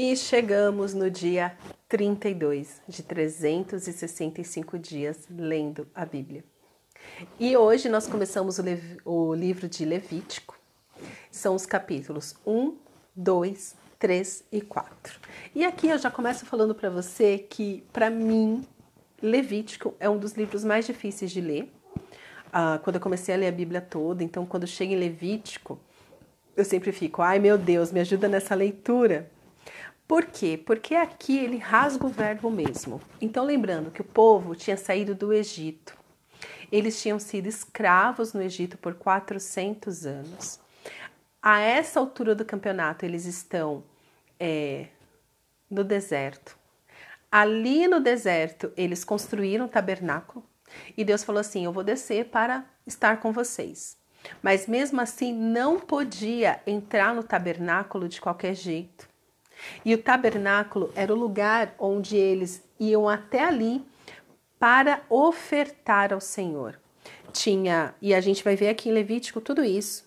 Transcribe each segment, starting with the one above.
E chegamos no dia 32 de 365 dias lendo a Bíblia. E hoje nós começamos o, o, livro de Levítico. São os capítulos 1, 2, 3 e 4. E aqui eu já começo falando para você que, para mim, Levítico é um dos livros mais difíceis de ler. Ah, quando eu comecei a ler a Bíblia toda, então quando chega em Levítico, eu sempre fico, ai meu Deus, me ajuda nessa leitura por quê? Porque aqui ele rasga o verbo mesmo. Então, lembrando que o povo tinha saído do Egito. Eles tinham sido escravos no Egito por 400 anos. A essa altura do campeonato, eles estão é, no deserto. Ali no deserto, eles construíram um tabernáculo e Deus falou assim: Eu vou descer para estar com vocês. Mas mesmo assim, não podia entrar no tabernáculo de qualquer jeito. E o tabernáculo era o lugar onde eles iam até ali para ofertar ao Senhor. Tinha, e a gente vai ver aqui em Levítico tudo isso,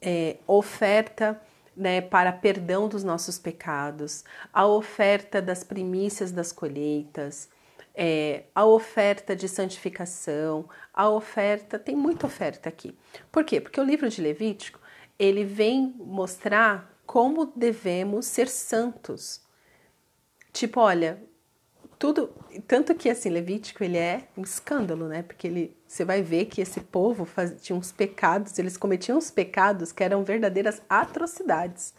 é, oferta né, para perdão dos nossos pecados, a oferta das primícias das colheitas, é, a oferta de santificação, a oferta, tem muita oferta aqui. Por quê? Porque o livro de Levítico, ele vem mostrar como devemos ser santos. Tipo, olha, tudo, tanto que assim, Levítico ele é um escândalo, né? Porque ele, você vai ver que esse povo faz, tinha uns pecados, eles cometiam uns pecados que eram verdadeiras atrocidades.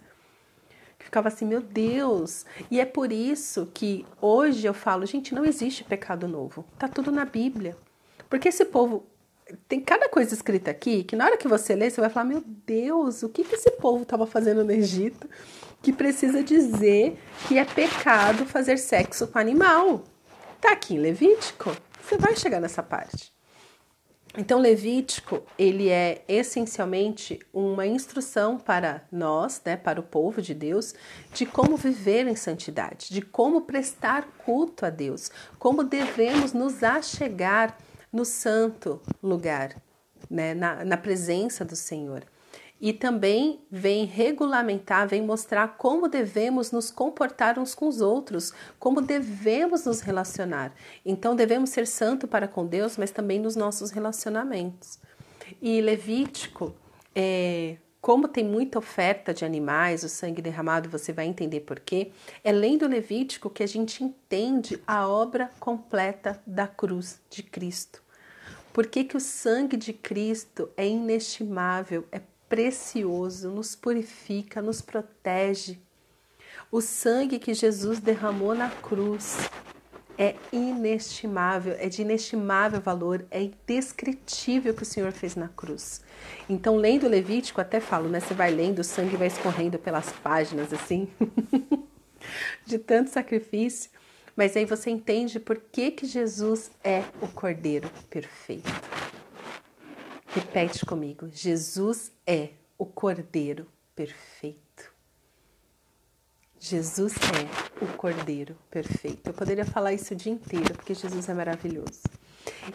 Que ficava assim, meu Deus. E é por isso que hoje eu falo, gente, não existe pecado novo. Tá tudo na Bíblia. Porque esse povo tem cada coisa escrita aqui que na hora que você lê, você vai falar: Meu Deus, o que, que esse povo estava fazendo no Egito que precisa dizer que é pecado fazer sexo com animal? Tá aqui em Levítico, você vai chegar nessa parte. Então, Levítico, ele é essencialmente uma instrução para nós, né, para o povo de Deus, de como viver em santidade, de como prestar culto a Deus, como devemos nos achegar no santo lugar, né, na, na presença do Senhor. E também vem regulamentar, vem mostrar como devemos nos comportar uns com os outros, como devemos nos relacionar. Então, devemos ser santo para com Deus, mas também nos nossos relacionamentos. E Levítico, é, como tem muita oferta de animais, o sangue derramado, você vai entender por quê. É lendo Levítico que a gente entende a obra completa da cruz de Cristo. Por que, que o sangue de Cristo é inestimável, é precioso, nos purifica, nos protege? O sangue que Jesus derramou na cruz é inestimável, é de inestimável valor, é indescritível o que o Senhor fez na cruz. Então, lendo Levítico, até falo, né? Você vai lendo, o sangue vai escorrendo pelas páginas, assim, de tanto sacrifício. Mas aí você entende por que, que Jesus é o Cordeiro perfeito. Repete comigo: Jesus é o Cordeiro perfeito. Jesus é o Cordeiro perfeito. Eu poderia falar isso o dia inteiro, porque Jesus é maravilhoso.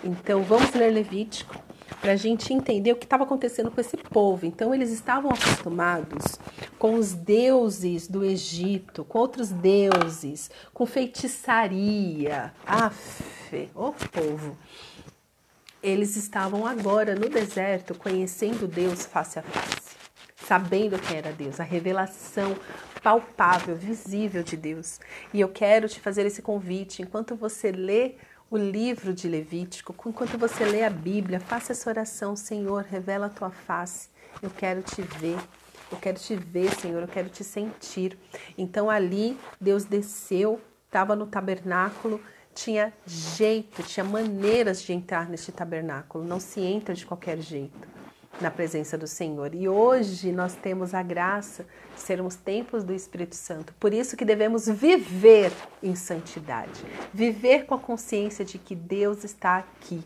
Então, vamos ler Levítico para a gente entender o que estava acontecendo com esse povo. Então, eles estavam acostumados com os deuses do Egito, com outros deuses, com feitiçaria. Afe, o povo. Eles estavam agora no deserto conhecendo Deus face a face, sabendo quem era Deus, a revelação palpável, visível de Deus. E eu quero te fazer esse convite enquanto você lê o livro de Levítico, enquanto você lê a Bíblia, faça essa oração, Senhor, revela a tua face. Eu quero te ver. Eu quero te ver, Senhor, eu quero te sentir. Então ali Deus desceu, estava no tabernáculo, tinha jeito, tinha maneiras de entrar neste tabernáculo. Não se entra de qualquer jeito na presença do Senhor. E hoje nós temos a graça de sermos templos do Espírito Santo. Por isso que devemos viver em santidade, viver com a consciência de que Deus está aqui.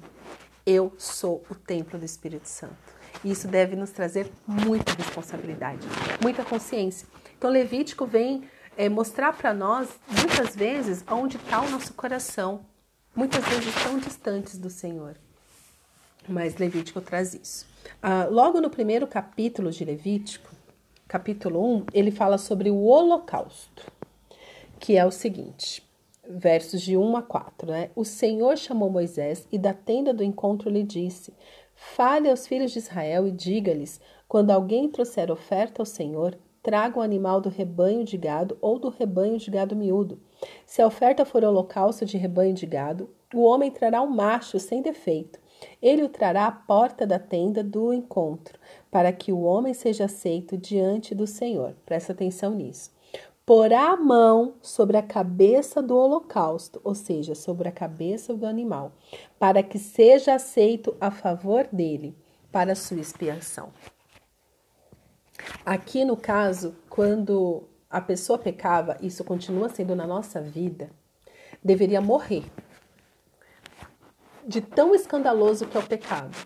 Eu sou o templo do Espírito Santo. E isso deve nos trazer muita responsabilidade, muita consciência. Então, Levítico vem é, mostrar para nós, muitas vezes, onde está o nosso coração, muitas vezes tão distantes do Senhor. Mas Levítico traz isso. Ah, logo no primeiro capítulo de Levítico, capítulo 1, ele fala sobre o holocausto, que é o seguinte, versos de 1 a 4, né? O Senhor chamou Moisés e da tenda do encontro lhe disse: Fale aos filhos de Israel e diga-lhes: quando alguém trouxer oferta ao Senhor, traga um animal do rebanho de gado ou do rebanho de gado miúdo. Se a oferta for holocausto de rebanho de gado, o homem trará um macho sem defeito. Ele o trará à porta da tenda do encontro, para que o homem seja aceito diante do Senhor. Presta atenção nisso. Porá a mão sobre a cabeça do holocausto, ou seja, sobre a cabeça do animal, para que seja aceito a favor dele, para sua expiação. Aqui no caso, quando a pessoa pecava, isso continua sendo na nossa vida, deveria morrer. De tão escandaloso que é o pecado.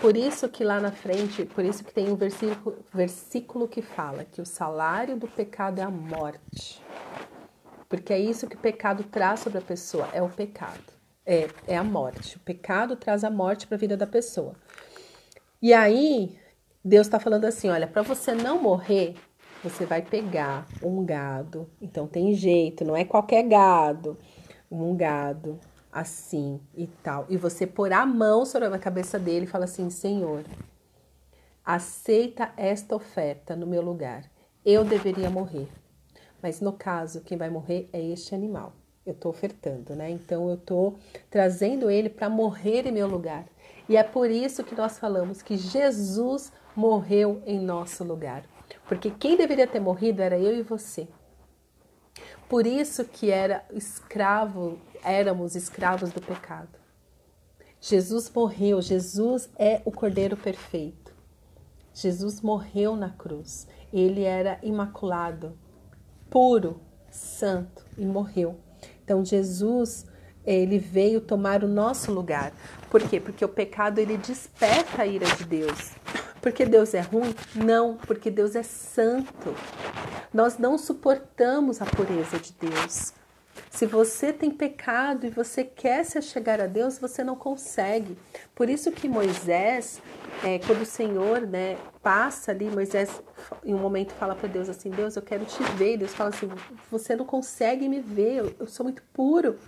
Por isso que lá na frente, por isso que tem um versículo, versículo que fala que o salário do pecado é a morte. Porque é isso que o pecado traz sobre a pessoa, é o pecado. É, é a morte. O pecado traz a morte para a vida da pessoa. E aí, Deus está falando assim: olha, para você não morrer, você vai pegar um gado. Então tem jeito, não é qualquer gado. Um gado assim e tal. E você pôr a mão sobre a cabeça dele e fala assim: Senhor, aceita esta oferta no meu lugar. Eu deveria morrer. Mas no caso, quem vai morrer é este animal. Eu estou ofertando, né? Então eu estou trazendo ele para morrer em meu lugar. E é por isso que nós falamos que Jesus morreu em nosso lugar. Porque quem deveria ter morrido era eu e você. Por isso que era escravo, éramos escravos do pecado. Jesus morreu, Jesus é o Cordeiro perfeito. Jesus morreu na cruz. Ele era imaculado, puro, santo e morreu. Então Jesus, ele veio tomar o nosso lugar. Por quê? Porque o pecado ele desperta a ira de Deus. Porque Deus é ruim? Não, porque Deus é santo. Nós não suportamos a pureza de Deus. Se você tem pecado e você quer se achegar a Deus, você não consegue. Por isso que Moisés, é, quando o Senhor né, passa ali, Moisés em um momento fala para Deus assim, Deus, eu quero te ver. Deus fala assim, você não consegue me ver, eu, eu sou muito puro.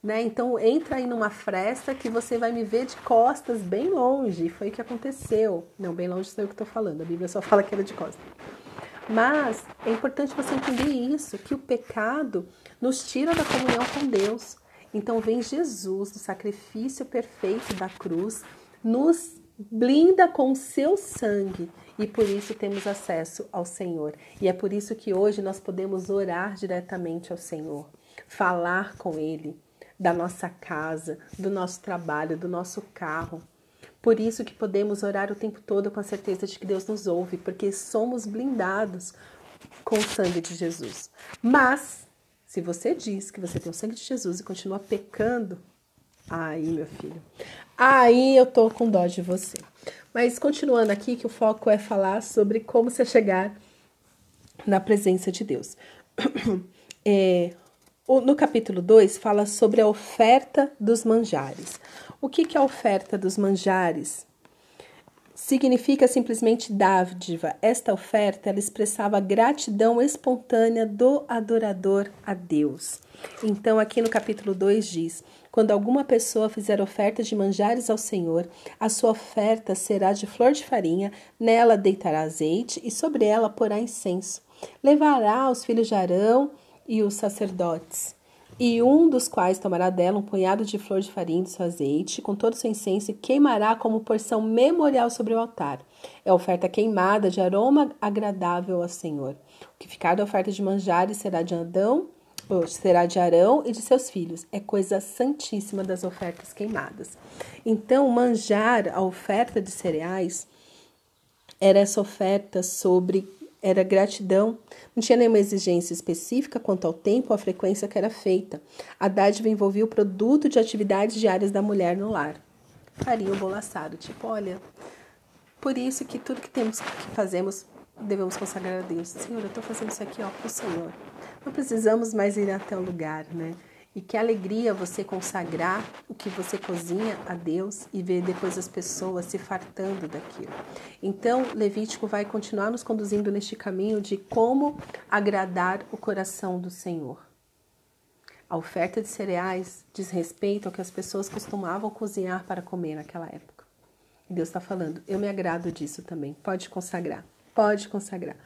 Né? Então entra aí numa fresta que você vai me ver de costas bem longe. Foi o que aconteceu. Não, bem longe sei o que estou falando. A Bíblia só fala que era de costas. Mas é importante você entender isso, que o pecado nos tira da comunhão com Deus. Então vem Jesus, o sacrifício perfeito da cruz, nos blinda com o seu sangue e por isso temos acesso ao Senhor. E é por isso que hoje nós podemos orar diretamente ao Senhor, falar com Ele, da nossa casa, do nosso trabalho, do nosso carro. Por isso que podemos orar o tempo todo com a certeza de que Deus nos ouve, porque somos blindados com o sangue de Jesus. Mas, se você diz que você tem o sangue de Jesus e continua pecando, aí, meu filho, aí eu tô com dó de você. Mas continuando aqui, que o foco é falar sobre como você chegar na presença de Deus. É, no capítulo 2 fala sobre a oferta dos manjares. O que, que é a oferta dos manjares? Significa simplesmente dádiva. Esta oferta ela expressava a gratidão espontânea do adorador a Deus. Então, aqui no capítulo 2 diz: Quando alguma pessoa fizer oferta de manjares ao Senhor, a sua oferta será de flor de farinha, nela deitará azeite e sobre ela porá incenso. Levará os filhos de Arão e os sacerdotes, e um dos quais tomará dela um punhado de flor de farinha e seu azeite, com todo o seu incenso, e queimará como porção memorial sobre o altar. É oferta queimada de aroma agradável ao Senhor. O que ficar da oferta de manjares será de Adão, será de Arão e de seus filhos. É coisa santíssima das ofertas queimadas. Então, manjar, a oferta de cereais, era essa oferta sobre era gratidão. Não tinha nenhuma exigência específica quanto ao tempo ou à frequência que era feita. A dádiva envolvia o produto de atividades diárias da mulher no lar. Faria o bolo tipo, olha, por isso que tudo que temos que fazemos devemos consagrar a Deus. Senhor, eu estou fazendo isso aqui ó, para o Senhor. Não precisamos mais ir até o lugar, né? E que alegria você consagrar o que você cozinha a Deus e ver depois as pessoas se fartando daquilo. Então, Levítico vai continuar nos conduzindo neste caminho de como agradar o coração do Senhor. A oferta de cereais diz respeito ao que as pessoas costumavam cozinhar para comer naquela época. E Deus está falando, eu me agrado disso também. Pode consagrar, pode consagrar.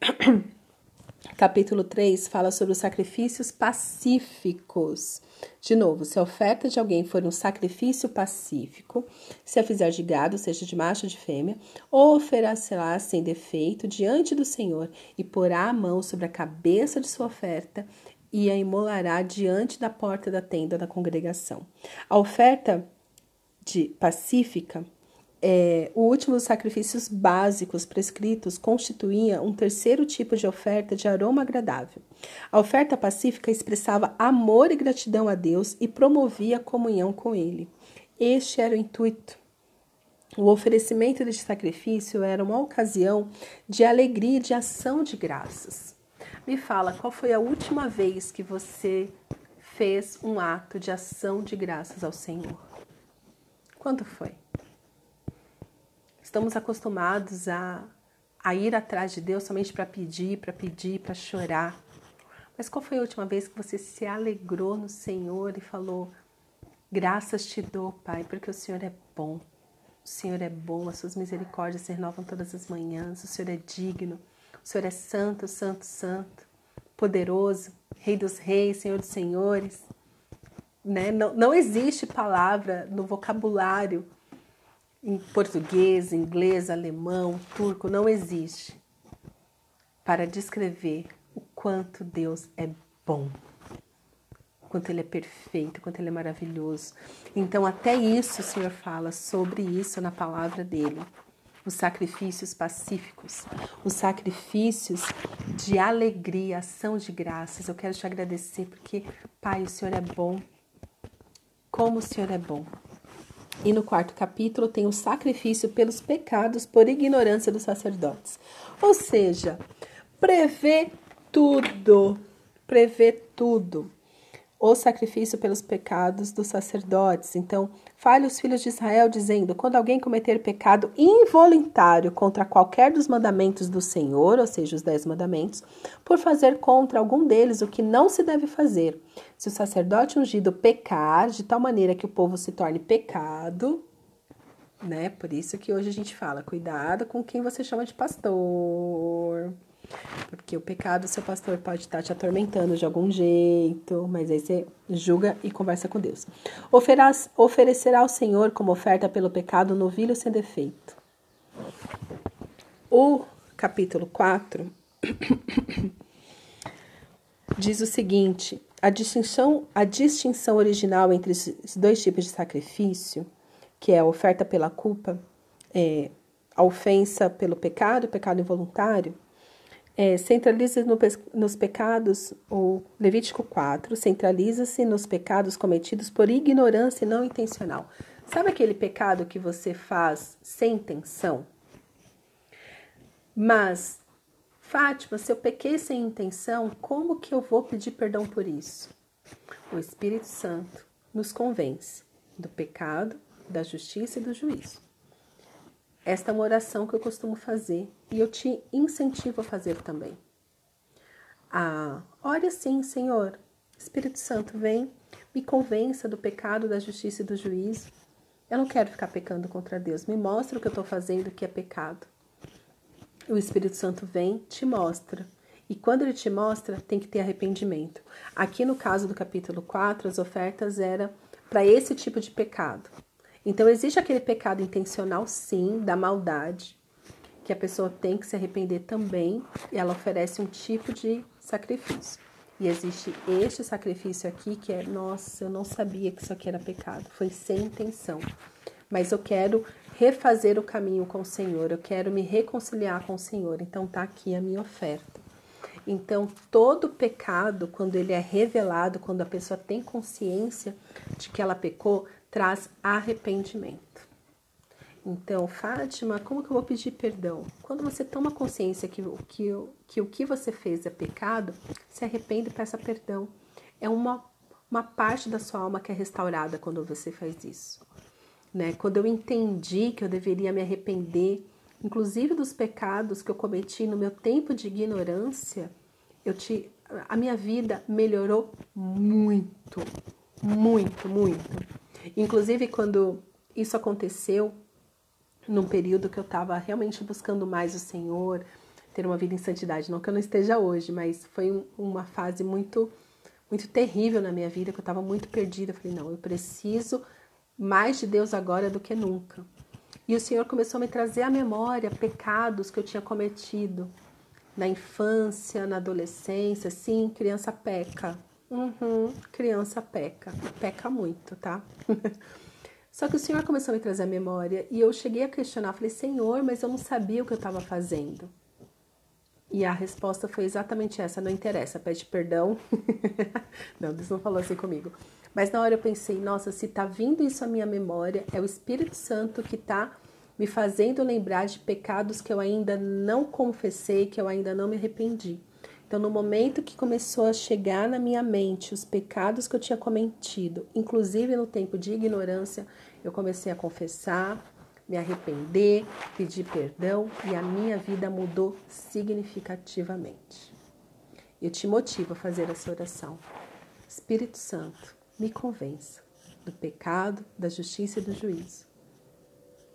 Capítulo 3 fala sobre os sacrifícios pacíficos. De novo, se a oferta de alguém for um sacrifício pacífico, se a fizer de gado, seja de macho ou de fêmea, oferecerá sem defeito diante do Senhor e porá a mão sobre a cabeça de sua oferta e a imolará diante da porta da tenda da congregação. A oferta de pacífica é, o último dos sacrifícios básicos prescritos constituía um terceiro tipo de oferta de aroma agradável. A oferta pacífica expressava amor e gratidão a Deus e promovia a comunhão com Ele. Este era o intuito. O oferecimento deste sacrifício era uma ocasião de alegria e de ação de graças. Me fala, qual foi a última vez que você fez um ato de ação de graças ao Senhor? Quando foi? Estamos acostumados a, a ir atrás de Deus somente para pedir, para pedir, para chorar. Mas qual foi a última vez que você se alegrou no Senhor e falou: Graças te dou, Pai, porque o Senhor é bom. O Senhor é bom, as suas misericórdias se renovam todas as manhãs. O Senhor é digno. O Senhor é santo, santo, santo, poderoso, Rei dos reis, Senhor dos senhores. Né? Não, não existe palavra no vocabulário em português, inglês, alemão, turco, não existe para descrever o quanto Deus é bom, quanto Ele é perfeito, quanto Ele é maravilhoso. Então, até isso o Senhor fala sobre isso na palavra dele. Os sacrifícios pacíficos, os sacrifícios de alegria, ação de graças. Eu quero te agradecer porque, Pai, o Senhor é bom. Como o Senhor é bom. E no quarto capítulo tem o sacrifício pelos pecados por ignorância dos sacerdotes. Ou seja, prevê tudo, prevê tudo o sacrifício pelos pecados dos sacerdotes. Então, fale os filhos de Israel, dizendo: quando alguém cometer pecado involuntário contra qualquer dos mandamentos do Senhor, ou seja, os dez mandamentos, por fazer contra algum deles o que não se deve fazer, se o sacerdote ungido pecar de tal maneira que o povo se torne pecado, né? Por isso que hoje a gente fala: cuidado com quem você chama de pastor. Porque o pecado, seu pastor pode estar te atormentando de algum jeito, mas aí você julga e conversa com Deus. Oferaz, oferecerá ao Senhor como oferta pelo pecado novilho sem defeito. O capítulo 4 diz o seguinte: a distinção, a distinção original entre os dois tipos de sacrifício, que é a oferta pela culpa, é, a ofensa pelo pecado, o pecado involuntário, é, centraliza no, nos pecados, o Levítico 4, centraliza-se nos pecados cometidos por ignorância não intencional. Sabe aquele pecado que você faz sem intenção? Mas, Fátima, se eu pequei sem intenção, como que eu vou pedir perdão por isso? O Espírito Santo nos convence do pecado, da justiça e do juízo. Esta é uma oração que eu costumo fazer e eu te incentivo a fazer também. Ah, ore assim, Senhor. Espírito Santo, vem, me convença do pecado, da justiça e do juízo. Eu não quero ficar pecando contra Deus. Me mostra o que eu estou fazendo que é pecado. O Espírito Santo vem, te mostra. E quando ele te mostra, tem que ter arrependimento. Aqui no caso do capítulo 4, as ofertas eram para esse tipo de pecado. Então, existe aquele pecado intencional, sim, da maldade, que a pessoa tem que se arrepender também, e ela oferece um tipo de sacrifício. E existe este sacrifício aqui que é, nossa, eu não sabia que isso aqui era pecado, foi sem intenção. Mas eu quero refazer o caminho com o Senhor, eu quero me reconciliar com o Senhor. Então tá aqui a minha oferta. Então, todo pecado, quando ele é revelado, quando a pessoa tem consciência de que ela pecou, traz arrependimento. Então, Fátima, como que eu vou pedir perdão? Quando você toma consciência que, que, que o que você fez é pecado, se arrepende e peça perdão. É uma uma parte da sua alma que é restaurada quando você faz isso. Né? Quando eu entendi que eu deveria me arrepender, inclusive dos pecados que eu cometi no meu tempo de ignorância, eu te, a minha vida melhorou muito, muito, muito. Inclusive quando isso aconteceu, num período que eu estava realmente buscando mais o Senhor, ter uma vida em santidade. Não que eu não esteja hoje, mas foi um, uma fase muito, muito terrível na minha vida, que eu estava muito perdida. Eu falei, não, eu preciso mais de Deus agora do que nunca. E o Senhor começou a me trazer à memória pecados que eu tinha cometido na infância, na adolescência. Sim, criança peca. Uhum, criança peca. Peca muito, tá? Só que o Senhor começou a me trazer a memória e eu cheguei a questionar, falei, Senhor, mas eu não sabia o que eu estava fazendo. E a resposta foi exatamente essa, não interessa, pede perdão. não, Deus não falou assim comigo. Mas na hora eu pensei, nossa, se tá vindo isso à minha memória, é o Espírito Santo que tá me fazendo lembrar de pecados que eu ainda não confessei, que eu ainda não me arrependi. Então, no momento que começou a chegar na minha mente os pecados que eu tinha cometido, inclusive no tempo de ignorância, eu comecei a confessar, me arrepender, pedir perdão e a minha vida mudou significativamente. Eu te motivo a fazer essa oração. Espírito Santo, me convença do pecado, da justiça e do juízo.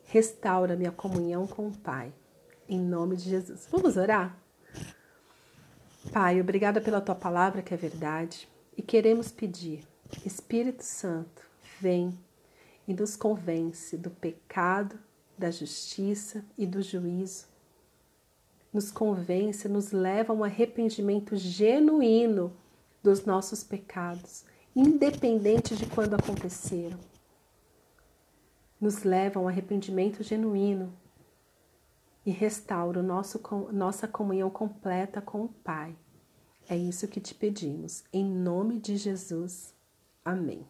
Restaura minha comunhão com o Pai, em nome de Jesus. Vamos orar? Pai, obrigada pela tua palavra que é verdade e queremos pedir, Espírito Santo, vem e nos convence do pecado, da justiça e do juízo. Nos convence, nos leva a um arrependimento genuíno dos nossos pecados, independente de quando aconteceram. Nos leva a um arrependimento genuíno e restaura nosso, nossa comunhão completa com o Pai. É isso que te pedimos. Em nome de Jesus. Amém.